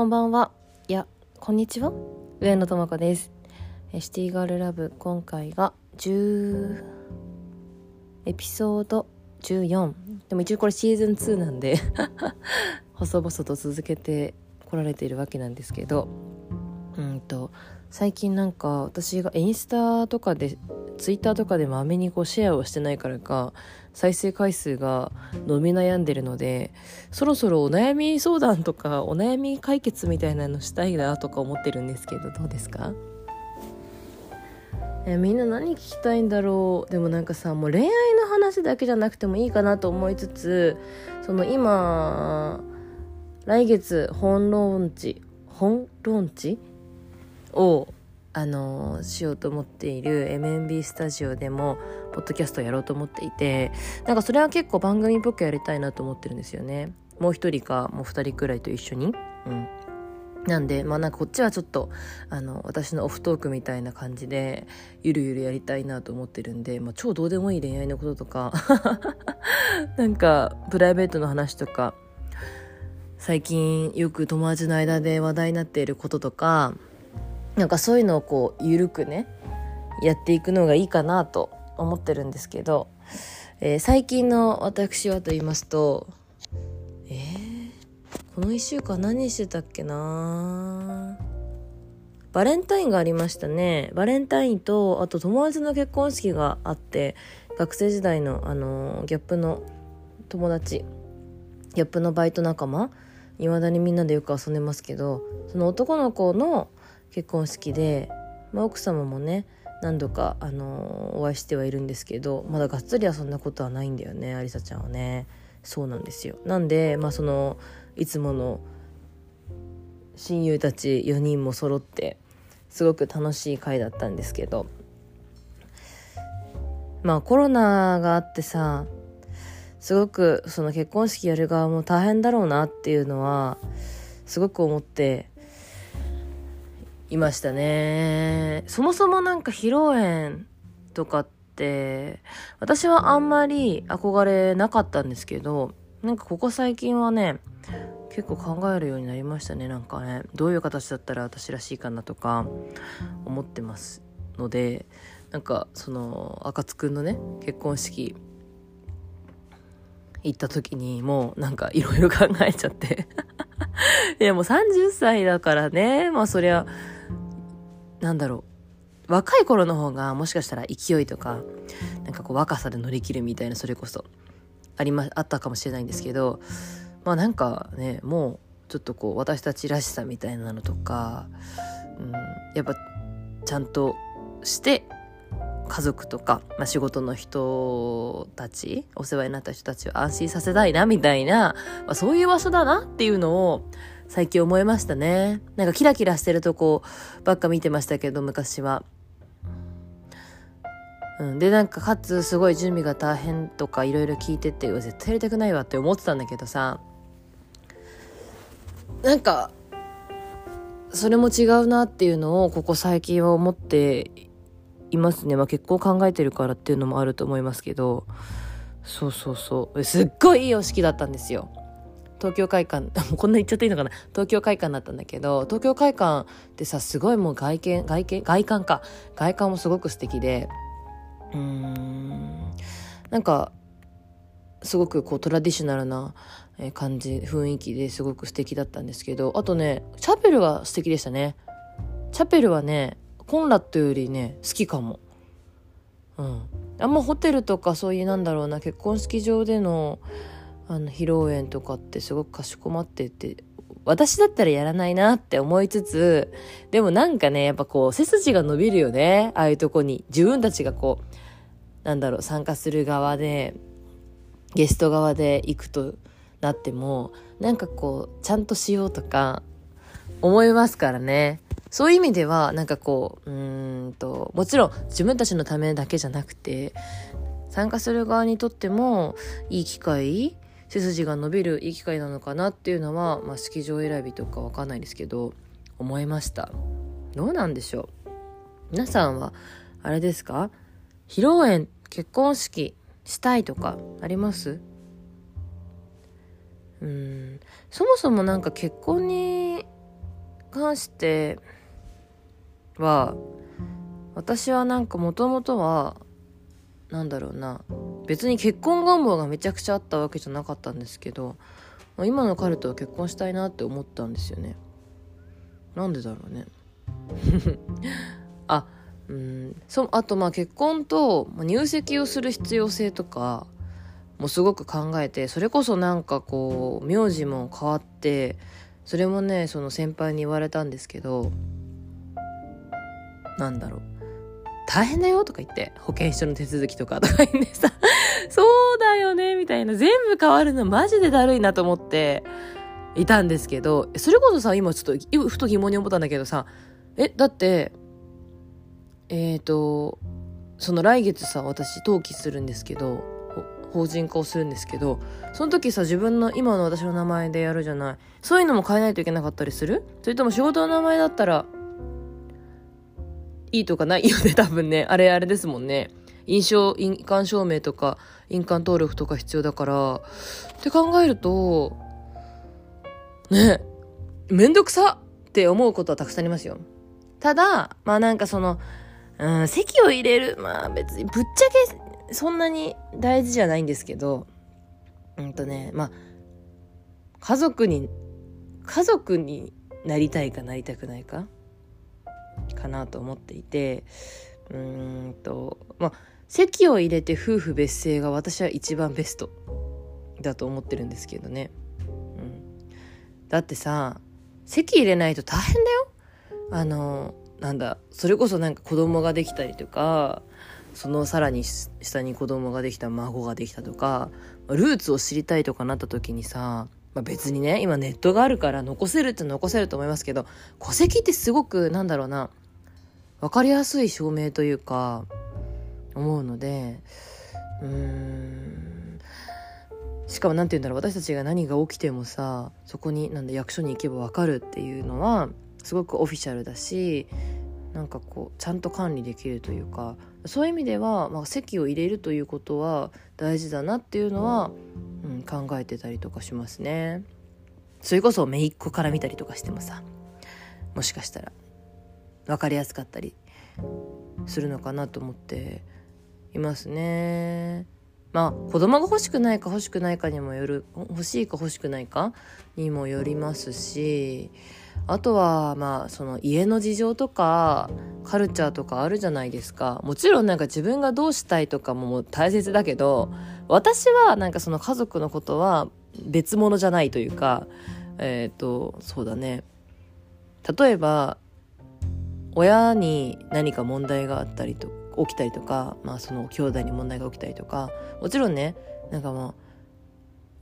こんばんは。いや、こんにちは。上野智子です。えシティガールラブ、今回が10、エピソード14。でも一応これシーズン2なんで、細々と続けてこられているわけなんですけど、うんと、最近なんか私がインスタとかで、ツイッターとかでまめにこうシェアをしてないからか、再生回数が伸び悩んでるのでそろそろお悩み相談とかお悩み解決みたいなのしたいなとか思ってるんですけどどうですか？えみんな何聞きたいんだろう？でもなんかさもう恋愛の話だけじゃなくてもいいかなと思いつつその今来月本ローンチ本ローンチをあのしようと思っている MNB スタジオでもポッドキャストやろうと思っていてなんかそれは結構番組っぽくやりたいなと思ってるんですよね。もう一人かもう二人くらいと一緒に。うん。なんでまあなんかこっちはちょっとあの私のオフトークみたいな感じでゆるゆるやりたいなと思ってるんで、まあ、超どうでもいい恋愛のこととか なんかプライベートの話とか最近よく友達の間で話題になっていることとかなんかそういうのをこう緩くねやっていくのがいいかなと思ってるんですけど、えー、最近の私はと言いますとえー、この1週間何してたっけなバレンタインがありましたね。バレンタインとあと友達の結婚式があって学生時代の、あのー、ギャップの友達ギャップのバイト仲間いまだにみんなでよく遊んでますけどその男の子の結婚式で、まあ、奥様もね何度か、あのー、お会いしてはいるんですけどまだがっつりはそんなことはないんだよねありさちゃんはね。そうなんですよ。なんでまあそのいつもの親友たち4人も揃ってすごく楽しい回だったんですけどまあコロナがあってさすごくその結婚式やる側も大変だろうなっていうのはすごく思っていましたね。そもそもなんか披露宴とかって私はあんまり憧れなかったんですけどなんかここ最近はね結構考えるようになりましたね。なんかねどういう形だったら私らしいかなとか思ってますのでなんかその赤津くんのね結婚式行った時にもうなんかいろいろ考えちゃって。いやもう30歳だからね。まあそりゃなんだろう。若い頃の方がもしかしたら勢いとかなんかこう若さで乗り切るみたいなそれこそありまあったかもしれないんですけどまあなんかねもうちょっとこう私たちらしさみたいなのとか、うん、やっぱちゃんとして家族とか、まあ、仕事の人たちお世話になった人たちを安心させたいなみたいな、まあ、そういう場所だなっていうのを最近思いましたね。なんかキラキラしてるとこばっか見てましたけど、昔は。うん、で、なんかかつすごい準備が大変とかいろいろ聞いてて、絶対やりたくないわって思ってたんだけどさ、なんか、それも違うなっていうのをここ最近は思っていますね。まあ結婚考えてるからっていうのもあると思いますけど、そうそうそう。すっごいいいお式だったんですよ。東京会館、こんな言っちゃっていいのかな？東京会館だったんだけど、東京会館ってさ、すごいもう外見、外見、外観か。外観もすごく素敵で、うーん、なんか、すごくこうトラディショナルな感じ、雰囲気ですごく素敵だったんですけど、あとね、チャペルは素敵でしたね。チャペルはね、コンラットよりね、好きかも。うん。あんまホテルとかそういうなんだろうな、結婚式場での、あの披露宴とかってすごくかしこまってて私だったらやらないなって思いつつでもなんかねやっぱこう背筋が伸びるよね。ああいうとこに。自分たちがこうなんだろう参加する側でゲスト側で行くとなってもなんかこうちゃんとしようとか思いますからね。そういう意味ではなんかこううんともちろん自分たちのためだけじゃなくて参加する側にとってもいい機会背筋が伸びるいい機会なのかなっていうのは、まあ、式場選びとかわかんないですけど思いました。どうなんでしょう？皆さんはあれですか？披露宴結婚式したいとかあります？うん。そもそもなんか結婚に関しては私はなんかもともとはなんだろうな。別に結婚願望がめちゃくちゃあったわけじゃなかったんですけど今の彼とは結婚したいなって思ったんですよね。なんでだろうね。あうんそあとまあ結婚と入籍をする必要性とかもすごく考えてそれこそなんかこう名字も変わってそれもねその先輩に言われたんですけどなんだろう。大変だよとか言って保険証の手続きとかとか言ってさ そうだよねみたいな全部変わるのマジでだるいなと思っていたんですけどそれこそさ今ちょっとふと疑問に思ったんだけどさえだってえっ、ー、とその来月さ私登記するんですけど法人化をするんですけどその時さ自分の今の私の名前でやるじゃない。そういうのも変えないといけなかったりする？それとも仕事の名前だったらいいとかないよね 多分ね。あれあれですもんね。印象印鑑証明とか印鑑登録とか必要だから。って考えるとねめんどくさって思うことはたくさんありますよ。ただまあなんかそのうん席を入れるまあ別にぶっちゃけそんなに大事じゃないんですけど、うんとね、まあ、家族に、家族になりたいかなりたくないかかなと思っていて、うんと、まあ、籍を入れて夫婦別姓が私は一番ベストだと思ってるんですけどね。うん。だってさ、籍入れないと大変だよ。あの、なんだ、それこそなんか子供ができたりとか、そのさらに下に子供ができた孫ができたとかルーツを知りたいとかなった時にさ、まあ、別にね今ネットがあるから残せるって残せると思いますけど戸籍ってすごくなんだろうな分かりやすい証明というか思うのでうーんしかも何て言うんだろう私たちが何が起きてもさそこになんだ役所に行けば分かるっていうのはすごくオフィシャルだしなんかこうちゃんと管理できるというかそういう意味では、まあ、席を入れるということは大事だなっていうのは、うん、考えてたりとかしますね。それこそ姪っ子から見たりとかしてもさもしかしたら分かりやすかったりするのかなと思っていますね。まあ子供が欲しくないか欲しくないかにもよる欲しいか欲しくないかにもよりますしあとはまあその家の事情とかカルチャーとかあるじゃないですかもちろんなんか自分がどうしたいとかも大切だけど私はなんかその家族のことは別物じゃないというかえっ、ー、とそうだね例えば親に何か問題があったりと起きたりとか、まあ、その兄弟に問題が起きたりとかもちろんねなんかまあ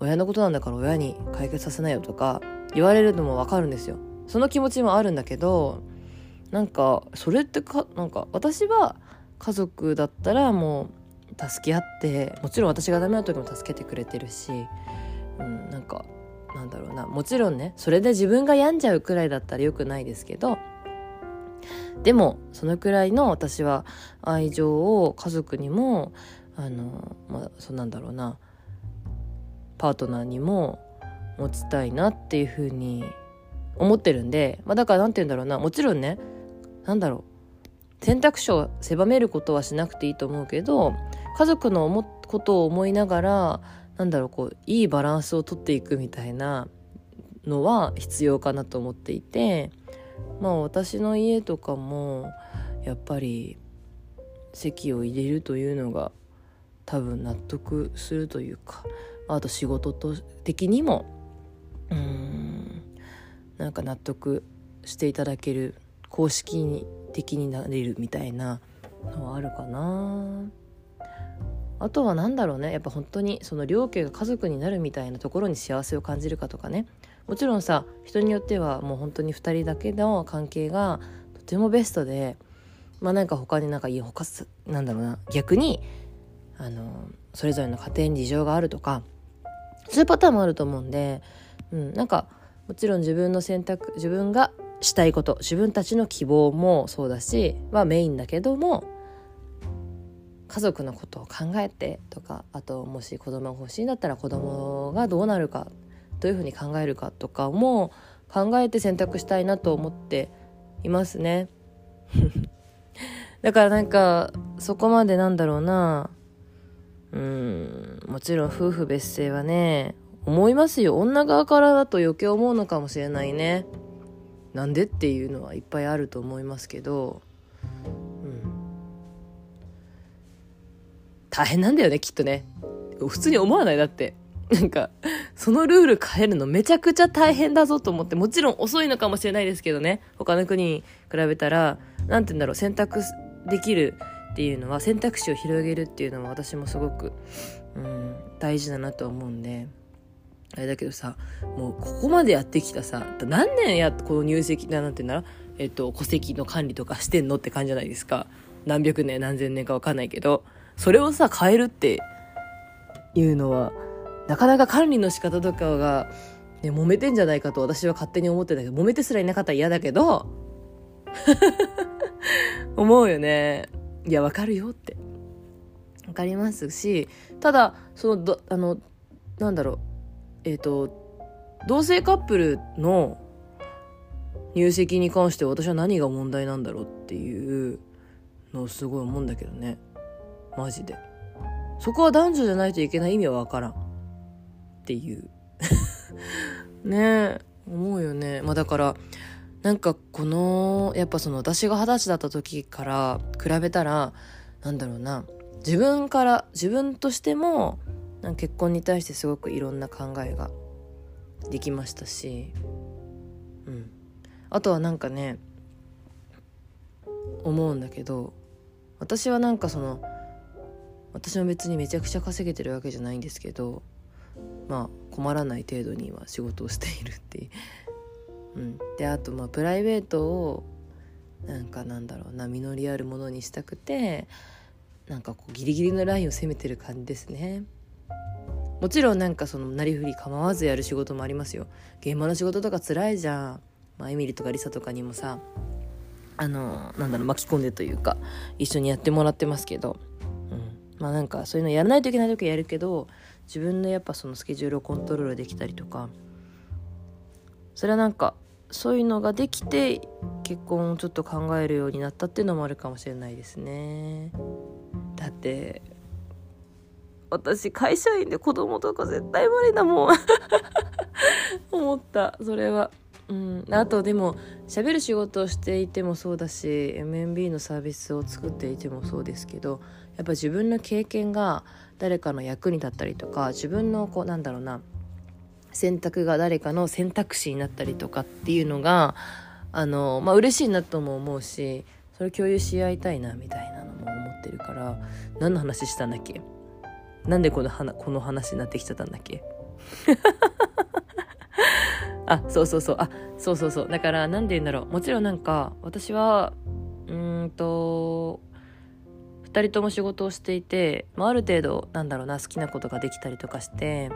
親のことなんだから親に解決させなよとか言われるのもわかるんですよ。その気持ちもあるんだけどなんかそれってかなんか私は家族だったらもう助け合ってもちろん私がダメな時も助けてくれてるし、うん、なんかなんだろうな。もちろんねそれで自分が病んじゃうくらいだったらよくないですけどでもそのくらいの私は愛情を家族にもあのまあそうなんだろうな。パートナーにも持ちたいなっていうふうに思ってるんで、まあ、だから何て言うんだろうな。もちろんね何だろう。選択肢を狭めることはしなくていいと思うけど家族の思ことを思いながらなんだろうこういいバランスをとっていくみたいなのは必要かなと思っていてまあ私の家とかもやっぱり席を入れるというのが多分納得するというかあと仕事と的にもうんなんか納得していただける公式に的になれるみたいなのはあるかな。あとは何だろうね。やっぱ本当にその両家が家族になるみたいなところに幸せを感じるかとかね。もちろんさ人によってはもう本当に2人だけの関係がとてもベストでまあなんか他になんかいい他なんだろうな逆にあのそれぞれの家庭に事情があるとかそういうパターンもあると思うんで、うん、なんかもちろん自分の選択自分がしたいこと自分たちの希望もそうだしはメインだけども家族のことを考えてとかあともし子供が欲しいんだったら子供がどうなるかどういうふうに考えるかとかも考えて選択したいなと思っていますね。だからなんかそこまでなんだろうな。うんもちろん夫婦別姓はね思いますよ。女側からだと余計思うのかもしれないね。なんでっていうのはいっぱいあると思いますけど、うん、大変なんだよねきっとね。普通に思わないだって。なんかそのルール変えるのめちゃくちゃ大変だぞと思ってもちろん遅いのかもしれないですけどね。他の国に比べたら何て言うんだろう選択できるっていうのは選択肢を広げるっていうのは私もすごく、うん、大事だなと思うんで。あれだけどさもうここまでやってきたさ何年やこの入籍なんて言うんだろうえっと戸籍の管理とかしてんのって感じじゃないですか。何百年何千年か分かんないけどそれをさ変えるっていうのはなかなか管理の仕方とかが、ね、揉めてんじゃないかと私は勝手に思ってたけど揉めてすらいなかったら嫌だけど 思うよね。いやわかるよって。わかりますしただそのどあのなんだろう。えっ、ー、と同性カップルの入籍に関して私は何が問題なんだろうっていうのをすごい思うんだけどね。マジで。そこは男女じゃないといけない意味は分からん。っていう。ね思うよね。まあだからなんかこのやっぱその私が二十歳だった時から比べたらなんだろうな。自分から自分としても結婚に対してすごくいろんな考えができましたし、うん、あとはなんかね思うんだけど私はなんかその私も別にめちゃくちゃ稼げてるわけじゃないんですけどまあ困らない程度には仕事をしているっていう。うん、であとまあプライベートをなんかなんだろうな実りあるものにしたくてなんかこうギリギリのラインを攻めてる感じですね。もちろんなんかそのなりふり構わずやる仕事もありますよ現場の仕事とか辛いじゃん、まあ、エミリとかリサとかにもさあのなんだろう巻き込んでというか一緒にやってもらってますけど、まあなんかそういうのやらないといけない時はやるけど自分でやっぱそのスケジュールをコントロールできたりとか。それはなんかそういうのができて結婚をちょっと考えるようになったっていうのもあるかもしれないですね。だって私会社員で子供とか絶対無理だもん。思った。それは。うん。あとでも喋る仕事をしていてもそうだし MNB のサービスを作っていてもそうですけどやっぱ自分の経験が誰かの役に立ったりとか自分のこうなんだろうな選択が誰かの選択肢になったりとかっていうのがあのまあ嬉しいなとも思うしそれ共有し合いたいなみたいなのも思ってるから何の話したんだっけ？なんでこの話この話になってきちゃったんだっけ？あそうそうそう。あそうそうそう。だから何で言うんだろう。もちろんなんか私はうんと2人とも仕事をしていて、まあ、ある程度なんだろうな好きなことができたりとかして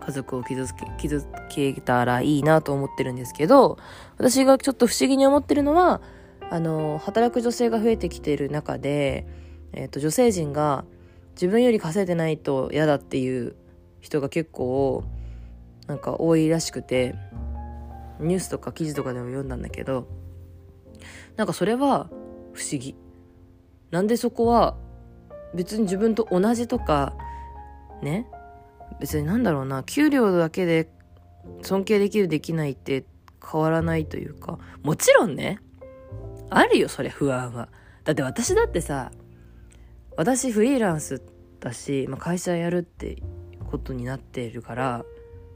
家族を傷つけ傷つけたらいいなと思ってるんですけど私がちょっと不思議に思ってるのはあの働く女性が増えてきている中で、えーと女性陣が自分より稼いでないと嫌だっていう人が結構なんか多いらしくてニュースとか記事とかでも読んだんだけどなんかそれは不思議。なんでそこは別に自分と同じとかね？別になんだろうな。給料だけで尊敬できるできないって変わらないというか。もちろんね。あるよそりゃ不安は。だって私だってさ私フリーランスだし、まあ、会社やるってことになってるから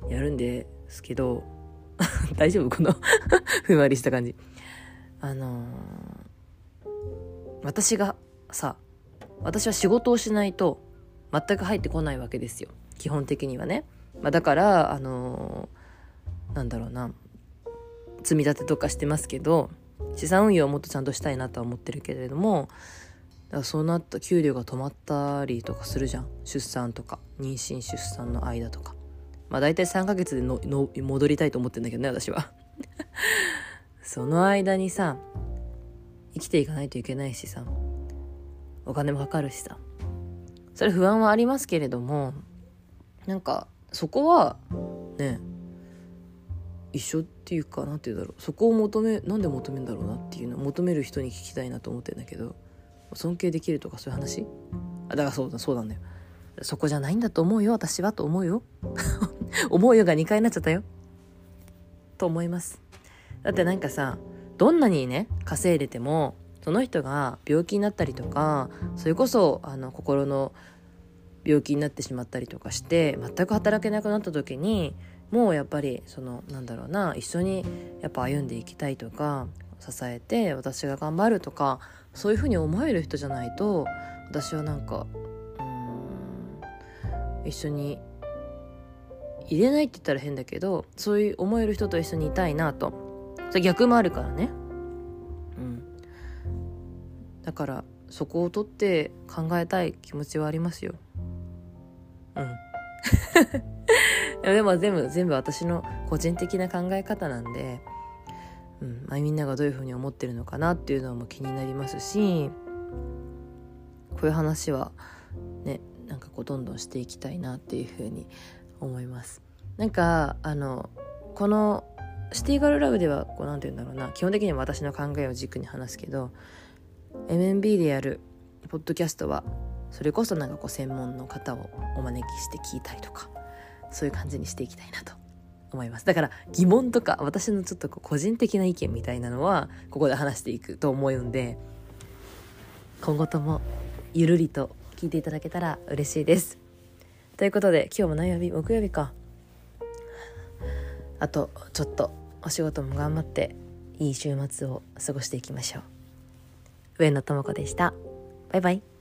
やるんですけど 大丈夫？この ふんわりした感じ。あのー、私がさ私は仕事をしないと全く入ってこないわけですよ。基本的にはね、まあ、だからあのー、なんだろうな。積み立てとかしてますけど資産運用をもっとちゃんとしたいなとは思ってるけれどもだからそうなった給料が止まったりとかするじゃん。出産とか妊娠出産の間とか。まあ大体3ヶ月でのの戻りたいと思ってんだけどね私は。その間にさ生きていかないといけないしさ。お金もかかるしさ。それ不安はありますけれどもなんかそこはね一緒っていうかなんて言うんだろう。そこを求めなんで求めるんだろうなっていうのを求める人に聞きたいなと思ってんだけど尊敬できるとかそういう話？あだからそうだそうなんだよ。そこじゃないんだと思うよ私はと思うよ。思うよが2回になっちゃったよ。と思います。だってなんかさどんなにね稼いでてもその人が病気になったりとかそれこそあの心の病気になってしまったりとかして全く働けなくなった時にもうやっぱりそのなんだろうな一緒にやっぱ歩んでいきたいとか支えて私が頑張るとかそういうふうに思える人じゃないと私はなんかうん一緒に入れないって言ったら変だけどそういう思える人と一緒にいたいなと。それ逆もあるからね。だからそこを取って考えたい気持ちはありますよ。うん。でも全部全部私の個人的な考え方なんで、うんまあ、みんながどういうふうに思ってるのかなっていうのも気になりますしこういう話はねなんかこうどんどんしていきたいなっていうふうに思います。なんかあのこのシティガルラブではこうなんて言うんだろうな。基本的には私の考えを軸に話すけど MNB でやるポッドキャストはそれこそなんかこう専門の方をお招きして聞いたりとかそういう感じにしていきたいなと思います。だから疑問とか私のちょっとこう個人的な意見みたいなのはここで話していくと思うんで今後ともゆるりと聞いていただけたら嬉しいです。ということで今日も何曜日？木曜日か。あとちょっとお仕事も頑張っていい週末を過ごしていきましょう。上野智子でした。バイバイ。